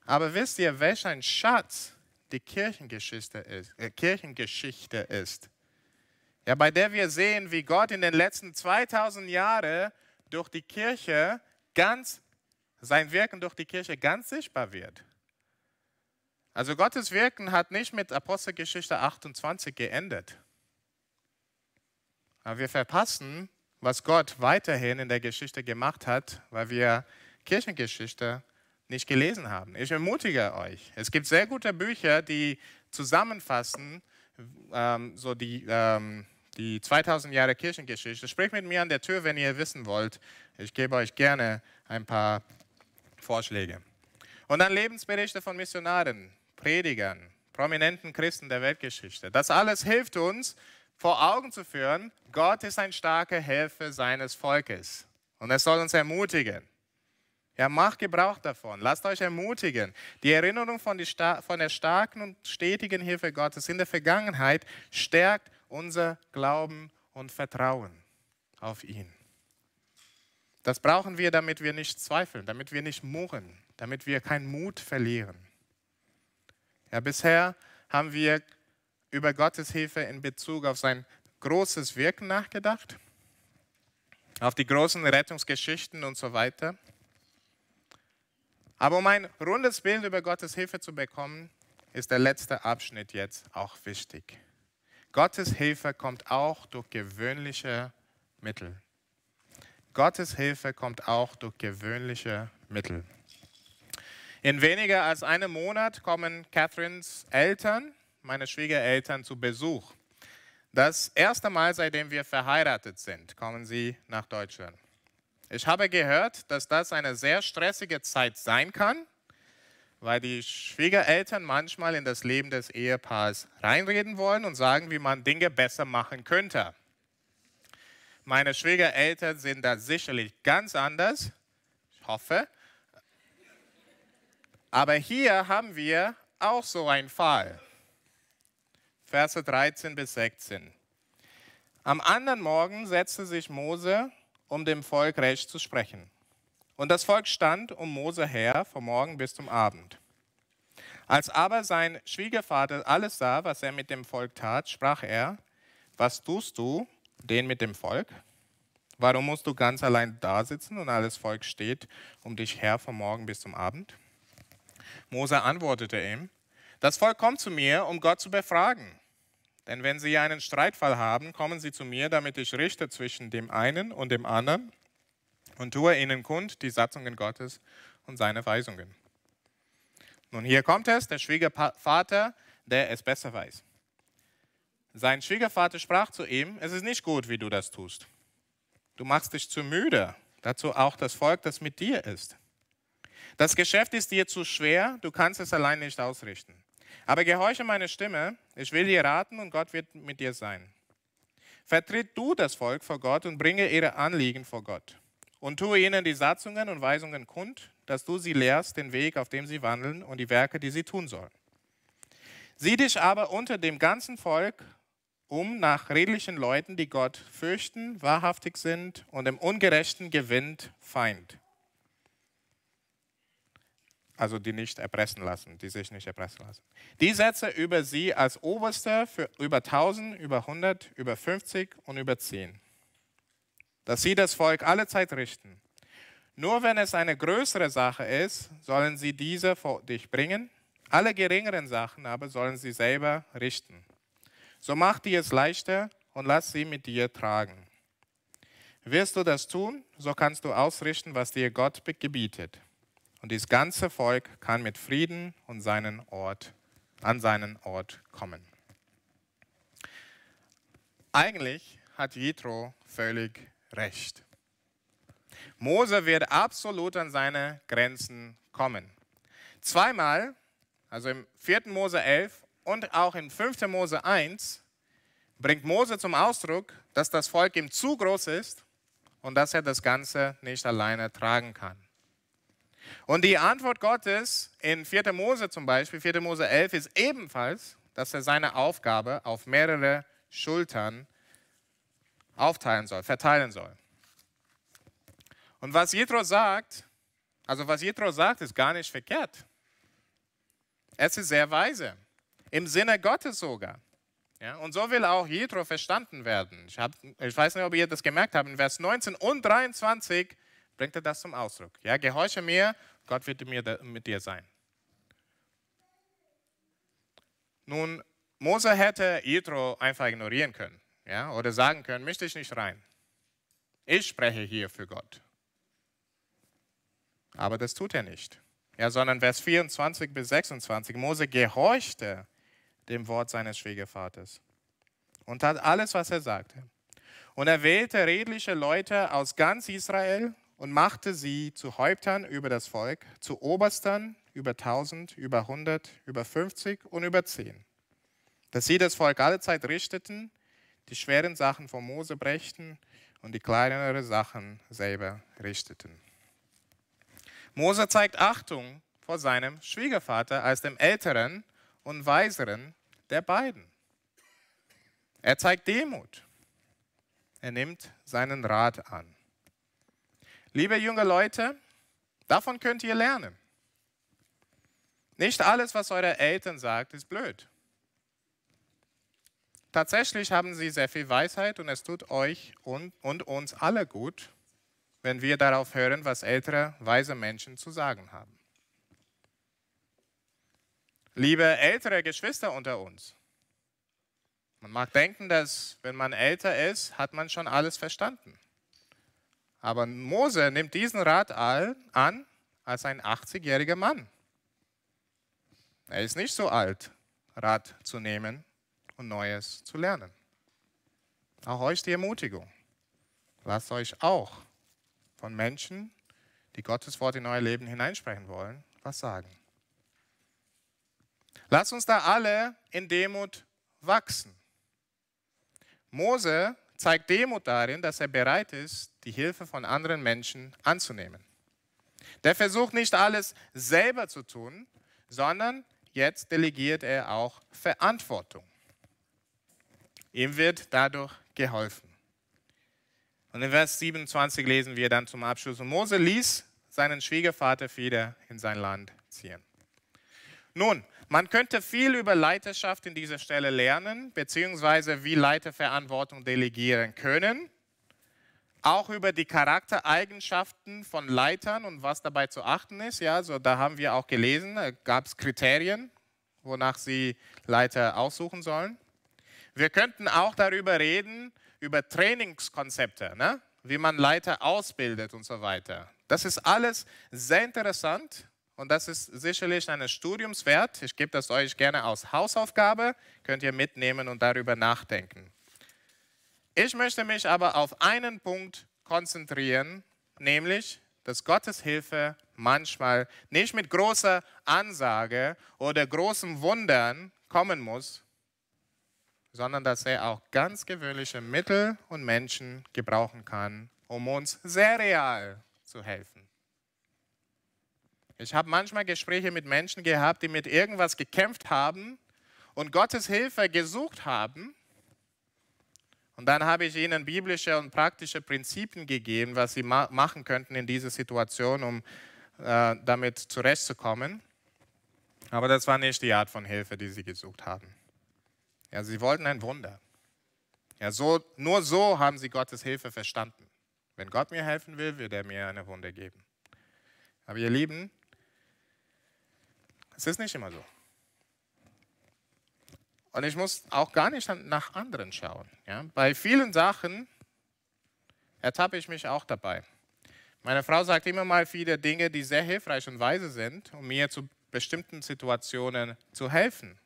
aber wisst ihr, welch ein Schatz die Kirchengeschichte ist. Äh, Kirchengeschichte ist. Ja, bei der wir sehen, wie Gott in den letzten 2000 Jahren durch die Kirche ganz, sein Wirken durch die Kirche ganz sichtbar wird. Also Gottes Wirken hat nicht mit Apostelgeschichte 28 geendet. Aber wir verpassen, was Gott weiterhin in der Geschichte gemacht hat, weil wir Kirchengeschichte nicht gelesen haben. Ich ermutige euch. Es gibt sehr gute Bücher, die zusammenfassen, ähm, so die, ähm, die 2000 Jahre Kirchengeschichte. Sprecht mit mir an der Tür, wenn ihr wissen wollt. Ich gebe euch gerne ein paar Vorschläge. Und dann Lebensberichte von Missionaren, Predigern, prominenten Christen der Weltgeschichte. Das alles hilft uns, vor Augen zu führen, Gott ist ein starker Helfer seines Volkes. Und es soll uns ermutigen. Ja, macht Gebrauch davon. Lasst euch ermutigen. Die Erinnerung von, die von, der starken und stetigen Hilfe Gottes in der Vergangenheit stärkt unser Glauben und Vertrauen auf ihn. Das brauchen wir, damit wir nicht zweifeln, damit wir nicht murren, damit wir keinen Mut verlieren. Ja, bisher haben wir über Gottes Hilfe in Bezug auf sein großes Wirken nachgedacht, auf die großen Rettungsgeschichten und so weiter. Aber um ein rundes Bild über Gottes Hilfe zu bekommen, ist der letzte Abschnitt jetzt auch wichtig. Gottes Hilfe kommt auch durch gewöhnliche Mittel. Gottes Hilfe kommt auch durch gewöhnliche Mittel. In weniger als einem Monat kommen Catherines Eltern, meine Schwiegereltern, zu Besuch. Das erste Mal, seitdem wir verheiratet sind, kommen sie nach Deutschland. Ich habe gehört, dass das eine sehr stressige Zeit sein kann, weil die Schwiegereltern manchmal in das Leben des Ehepaars reinreden wollen und sagen, wie man Dinge besser machen könnte. Meine Schwiegereltern sind da sicherlich ganz anders, ich hoffe, aber hier haben wir auch so einen Fall. Verse 13 bis 16. Am anderen Morgen setzte sich Mose, um dem Volk Recht zu sprechen. Und das Volk stand um Mose her, vom Morgen bis zum Abend. Als aber sein Schwiegervater alles sah, was er mit dem Volk tat, sprach er, was tust du den mit dem Volk? Warum musst du ganz allein da sitzen und alles Volk steht um dich her vom Morgen bis zum Abend? Mose antwortete ihm, das Volk kommt zu mir, um Gott zu befragen. Denn wenn sie einen Streitfall haben, kommen sie zu mir, damit ich richte zwischen dem einen und dem anderen und tue ihnen kund die Satzungen Gottes und seine Weisungen. Nun, hier kommt es, der Schwiegervater, der es besser weiß. Sein Schwiegervater sprach zu ihm, es ist nicht gut, wie du das tust. Du machst dich zu müde, dazu auch das Volk, das mit dir ist. Das Geschäft ist dir zu schwer, du kannst es allein nicht ausrichten. Aber gehorche meine Stimme, ich will dir raten und Gott wird mit dir sein. Vertritt du das Volk vor Gott und bringe ihre Anliegen vor Gott. Und tue ihnen die Satzungen und Weisungen kund, dass du sie lehrst, den Weg, auf dem sie wandeln und die Werke, die sie tun sollen. Sieh dich aber unter dem ganzen Volk um nach redlichen Leuten, die Gott fürchten, wahrhaftig sind und im Ungerechten gewinnt Feind also die nicht erpressen lassen, die sich nicht erpressen lassen. Die setze über sie als Oberster für über 1000, über 100, über 50 und über 10. Dass sie das Volk alle Zeit richten. Nur wenn es eine größere Sache ist, sollen sie diese vor dich bringen. Alle geringeren Sachen aber sollen sie selber richten. So mach dir es leichter und lass sie mit dir tragen. Wirst du das tun, so kannst du ausrichten, was dir Gott gebietet und das ganze Volk kann mit Frieden und seinen Ort, an seinen Ort kommen. Eigentlich hat Jethro völlig recht. Mose wird absolut an seine Grenzen kommen. Zweimal, also im 4. Mose 11 und auch in 5. Mose 1, bringt Mose zum Ausdruck, dass das Volk ihm zu groß ist und dass er das Ganze nicht alleine tragen kann. Und die Antwort Gottes in 4. Mose zum Beispiel, 4. Mose 11, ist ebenfalls, dass er seine Aufgabe auf mehrere Schultern aufteilen soll, verteilen soll. Und was Jethro sagt, also was Jethro sagt, ist gar nicht verkehrt. Es ist sehr weise. im Sinne Gottes sogar. Ja, und so will auch Jethro verstanden werden. Ich, hab, ich weiß nicht, ob ihr das gemerkt habt, in Vers 19 und 23 bringt er das zum Ausdruck. Ja, gehorche mir, Gott wird mit dir sein. Nun, Mose hätte Jethro einfach ignorieren können ja, oder sagen können, möchte ich nicht rein. Ich spreche hier für Gott. Aber das tut er nicht. Ja, sondern Vers 24 bis 26, Mose gehorchte dem Wort seines Schwiegervaters und tat alles, was er sagte. Und er wählte redliche Leute aus ganz Israel und machte sie zu Häuptern über das Volk, zu Oberstern über 1000, über 100, über 50 und über 10. Dass sie das Volk alle Zeit richteten, die schweren Sachen von Mose brächten und die kleineren Sachen selber richteten. Mose zeigt Achtung vor seinem Schwiegervater als dem älteren und weiseren der beiden. Er zeigt Demut. Er nimmt seinen Rat an. Liebe junge Leute, davon könnt ihr lernen. Nicht alles, was eure Eltern sagt, ist blöd. Tatsächlich haben sie sehr viel Weisheit und es tut euch und, und uns alle gut, wenn wir darauf hören, was ältere, weise Menschen zu sagen haben. Liebe ältere Geschwister unter uns, man mag denken, dass wenn man älter ist, hat man schon alles verstanden. Aber Mose nimmt diesen Rat an als ein 80-jähriger Mann. Er ist nicht so alt, Rat zu nehmen und Neues zu lernen. Auch euch die Ermutigung. Lasst euch auch von Menschen, die Gottes Wort in euer Leben hineinsprechen wollen, was sagen. Lasst uns da alle in Demut wachsen. Mose zeigt Demut darin, dass er bereit ist, die Hilfe von anderen Menschen anzunehmen. Der versucht nicht alles selber zu tun, sondern jetzt delegiert er auch Verantwortung. Ihm wird dadurch geholfen. Und in Vers 27 lesen wir dann zum Abschluss, und Mose ließ seinen Schwiegervater wieder in sein Land ziehen. Nun, man könnte viel über Leiterschaft in dieser Stelle lernen, beziehungsweise wie Leiter Verantwortung delegieren können. Auch über die Charaktereigenschaften von Leitern und was dabei zu achten ist. Ja, so da haben wir auch gelesen, gab es Kriterien, wonach sie Leiter aussuchen sollen. Wir könnten auch darüber reden, über Trainingskonzepte, ne? wie man Leiter ausbildet und so weiter. Das ist alles sehr interessant und das ist sicherlich eines Studiums wert. Ich gebe das euch gerne als Hausaufgabe, könnt ihr mitnehmen und darüber nachdenken. Ich möchte mich aber auf einen Punkt konzentrieren, nämlich, dass Gottes Hilfe manchmal nicht mit großer Ansage oder großem Wundern kommen muss, sondern dass er auch ganz gewöhnliche Mittel und Menschen gebrauchen kann, um uns sehr real zu helfen. Ich habe manchmal Gespräche mit Menschen gehabt, die mit irgendwas gekämpft haben und Gottes Hilfe gesucht haben. Und dann habe ich ihnen biblische und praktische Prinzipien gegeben, was sie ma machen könnten in dieser Situation, um äh, damit zurechtzukommen. Aber das war nicht die Art von Hilfe, die sie gesucht haben. Ja, sie wollten ein Wunder. Ja, so, nur so haben sie Gottes Hilfe verstanden. Wenn Gott mir helfen will, wird er mir eine Wunder geben. Aber ihr Lieben, es ist nicht immer so. Und ich muss auch gar nicht nach anderen schauen. Ja? Bei vielen Sachen ertappe ich mich auch dabei. Meine Frau sagt immer mal viele Dinge, die sehr hilfreich und weise sind, um mir zu bestimmten Situationen zu helfen.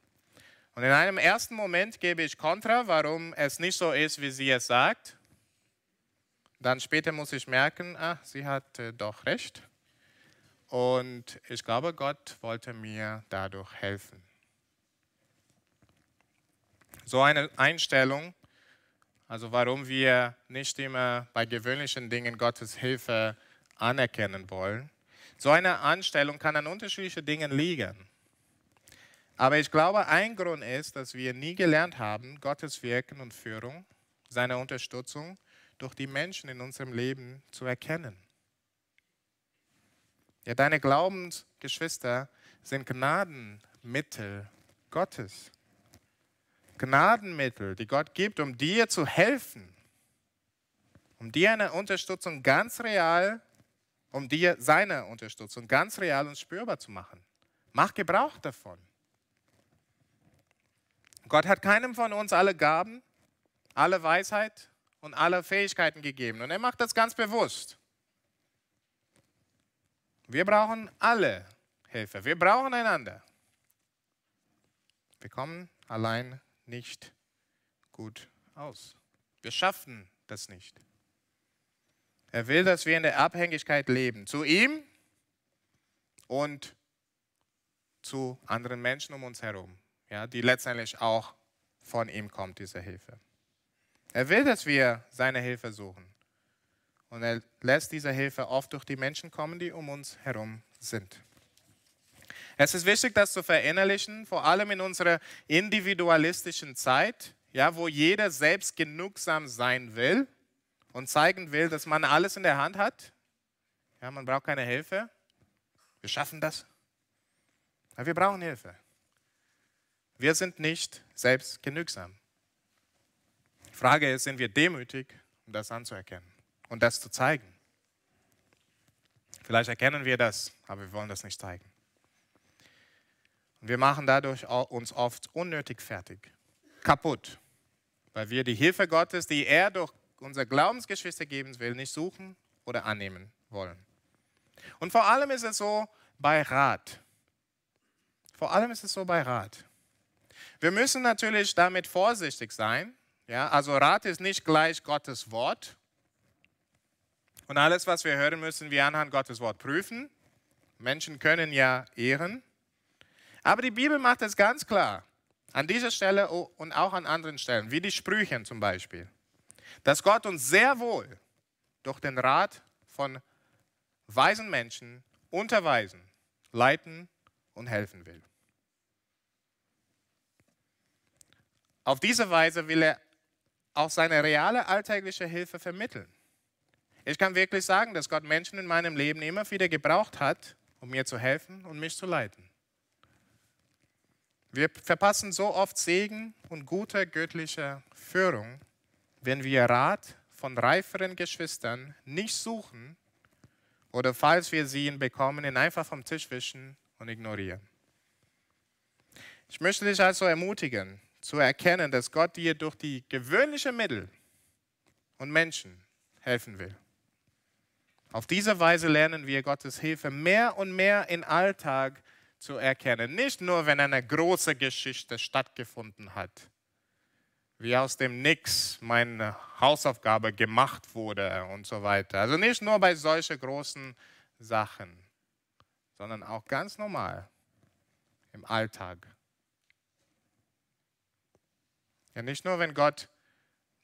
Und in einem ersten Moment gebe ich Kontra, warum es nicht so ist, wie sie es sagt. Dann später muss ich merken, ach, sie hat äh, doch recht. Und ich glaube, Gott wollte mir dadurch helfen. So eine Einstellung, also warum wir nicht immer bei gewöhnlichen Dingen Gottes Hilfe anerkennen wollen, so eine Einstellung kann an unterschiedlichen Dingen liegen. Aber ich glaube, ein Grund ist, dass wir nie gelernt haben, Gottes Wirken und Führung, seine Unterstützung durch die Menschen in unserem Leben zu erkennen. Ja, deine Glaubensgeschwister sind Gnadenmittel Gottes. Gnadenmittel, die Gott gibt, um dir zu helfen, um dir eine Unterstützung ganz real, um dir seine Unterstützung ganz real und spürbar zu machen. Mach Gebrauch davon. Gott hat keinem von uns alle Gaben, alle Weisheit und alle Fähigkeiten gegeben. Und er macht das ganz bewusst. Wir brauchen alle Hilfe. Wir brauchen einander. Wir kommen allein nicht gut aus. Wir schaffen das nicht. Er will, dass wir in der Abhängigkeit leben. Zu ihm und zu anderen Menschen um uns herum, ja, die letztendlich auch von ihm kommt, diese Hilfe. Er will, dass wir seine Hilfe suchen. Und er lässt diese Hilfe oft durch die Menschen kommen, die um uns herum sind. Es ist wichtig, das zu verinnerlichen, vor allem in unserer individualistischen Zeit, ja, wo jeder selbst genugsam sein will und zeigen will, dass man alles in der Hand hat. Ja, man braucht keine Hilfe. Wir schaffen das. Aber wir brauchen Hilfe. Wir sind nicht selbst genügsam. Die Frage ist, sind wir demütig, um das anzuerkennen und das zu zeigen? Vielleicht erkennen wir das, aber wir wollen das nicht zeigen. Und wir machen dadurch uns oft unnötig fertig, kaputt, weil wir die Hilfe Gottes, die er durch unser Glaubensgeschwister geben will, nicht suchen oder annehmen wollen. Und vor allem ist es so bei Rat. Vor allem ist es so bei Rat. Wir müssen natürlich damit vorsichtig sein. Ja? Also Rat ist nicht gleich Gottes Wort. Und alles, was wir hören, müssen wir anhand Gottes Wort prüfen. Menschen können ja ehren. Aber die Bibel macht es ganz klar, an dieser Stelle und auch an anderen Stellen, wie die Sprüchen zum Beispiel dass Gott uns sehr wohl durch den Rat von weisen Menschen unterweisen, leiten und helfen will. Auf diese Weise will er auch seine reale alltägliche Hilfe vermitteln. Ich kann wirklich sagen, dass Gott Menschen in meinem Leben immer wieder gebraucht hat, um mir zu helfen und mich zu leiten. Wir verpassen so oft Segen und gute göttliche Führung, wenn wir Rat von reiferen Geschwistern nicht suchen oder falls wir sie ihn bekommen, ihn einfach vom Tisch wischen und ignorieren. Ich möchte dich also ermutigen, zu erkennen, dass Gott dir durch die gewöhnlichen Mittel und Menschen helfen will. Auf diese Weise lernen wir Gottes Hilfe mehr und mehr im Alltag zu erkennen. Nicht nur, wenn eine große Geschichte stattgefunden hat, wie aus dem Nix meine Hausaufgabe gemacht wurde und so weiter. Also nicht nur bei solchen großen Sachen, sondern auch ganz normal im Alltag. Ja, nicht nur, wenn Gott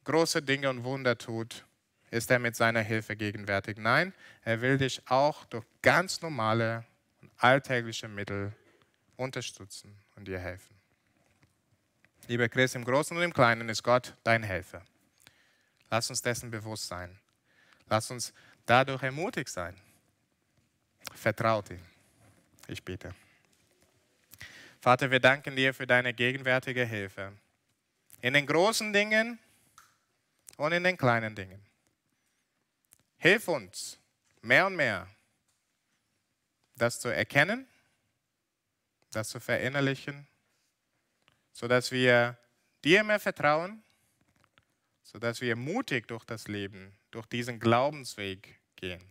große Dinge und Wunder tut, ist er mit seiner Hilfe gegenwärtig. Nein, er will dich auch durch ganz normale und alltägliche Mittel unterstützen und dir helfen. Lieber Chris, im Großen und im Kleinen ist Gott dein Helfer. Lass uns dessen bewusst sein. Lass uns dadurch ermutigt sein. Vertraut ihm. Ich bete. Vater, wir danken dir für deine gegenwärtige Hilfe. In den großen Dingen und in den kleinen Dingen. Hilf uns mehr und mehr, das zu erkennen, das zu verinnerlichen sodass wir dir mehr vertrauen, sodass wir mutig durch das Leben, durch diesen Glaubensweg gehen.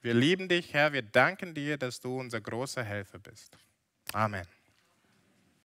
Wir lieben dich, Herr, wir danken dir, dass du unser großer Helfer bist. Amen.